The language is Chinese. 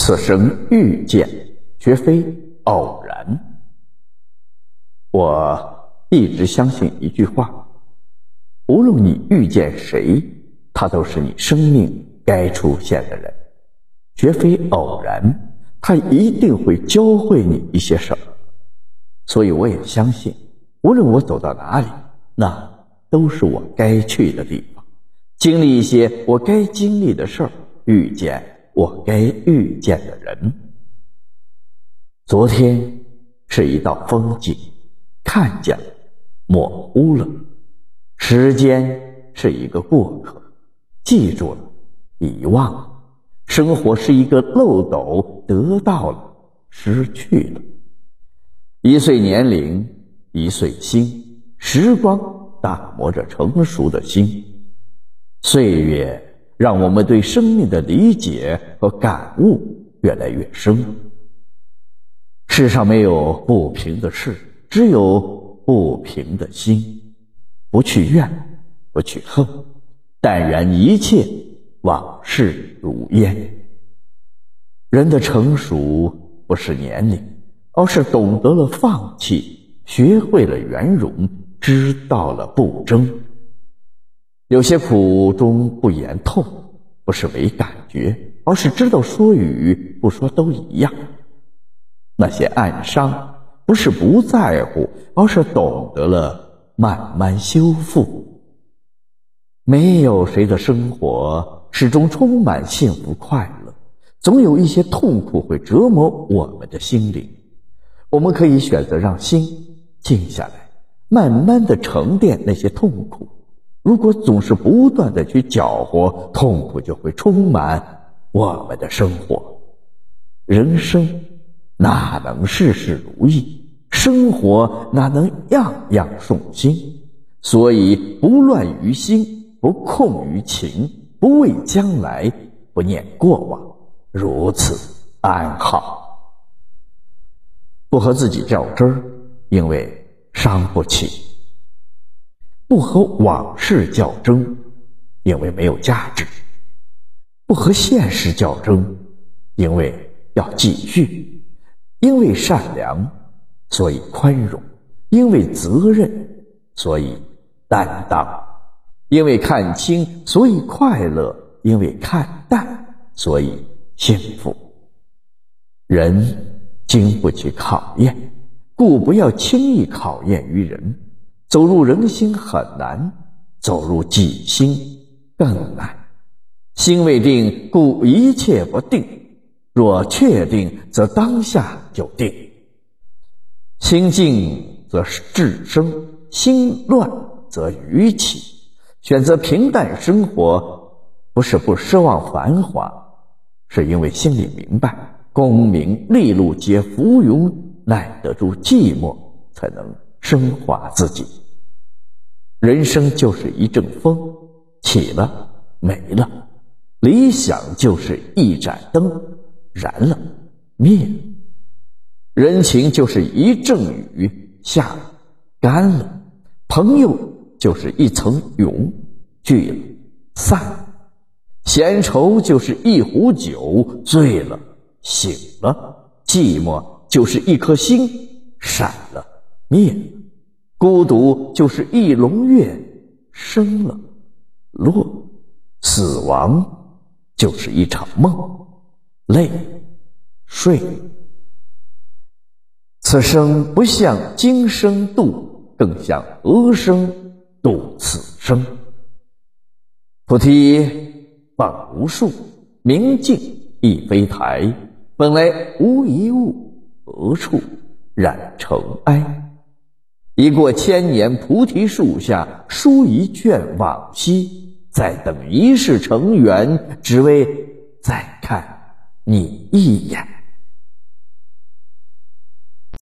此生遇见，绝非偶然。我一直相信一句话：无论你遇见谁，他都是你生命该出现的人，绝非偶然。他一定会教会你一些事儿。所以我也相信，无论我走到哪里，那都是我该去的地方，经历一些我该经历的事儿，遇见。我该遇见的人。昨天是一道风景，看见了，模糊了；时间是一个过客，记住了，遗忘了；生活是一个漏斗，得到了，失去了。一岁年龄，一岁心，时光打磨着成熟的心，岁月。让我们对生命的理解和感悟越来越深。世上没有不平的事，只有不平的心。不去怨，不去恨，淡然一切，往事如烟。人的成熟不是年龄，而是懂得了放弃，学会了圆融，知道了不争。有些苦中不言痛，不是没感觉，而是知道说与不说都一样。那些暗伤，不是不在乎，而是懂得了慢慢修复。没有谁的生活始终充满幸福快乐，总有一些痛苦会折磨我们的心灵。我们可以选择让心静下来，慢慢的沉淀那些痛苦。如果总是不断的去搅和，痛苦就会充满我们的生活。人生哪能事事如意？生活哪能样样顺心？所以不乱于心，不困于情，不畏将来，不念过往，如此安好。不和自己较真儿，因为伤不起。不和往事较真，因为没有价值；不和现实较真，因为要继续；因为善良，所以宽容；因为责任，所以担当；因为看清，所以快乐；因为看淡，所以幸福。人经不起考验，故不要轻易考验于人。走入人心很难，走入己心更难。心未定，故一切不定；若确定，则当下就定。心静则智生，心乱则愚起。选择平淡生活，不是不奢望繁华，是因为心里明白，功名利禄皆浮云，耐得住寂寞，才能。升华自己，人生就是一阵风，起了没了；理想就是一盏灯，燃了灭了；人情就是一阵雨，下了干了；朋友就是一层云，聚了散了；闲愁就是一壶酒，醉了醒了；寂寞就是一颗心，闪了。灭了，孤独就是一轮月生了落，死亡就是一场梦，累睡。此生不像今生度，更像何生度此生。菩提本无树，明镜亦非台，本来无一物，何处染尘埃？已过千年，菩提树下书一卷往昔，再等一世成缘，只为再看你一眼。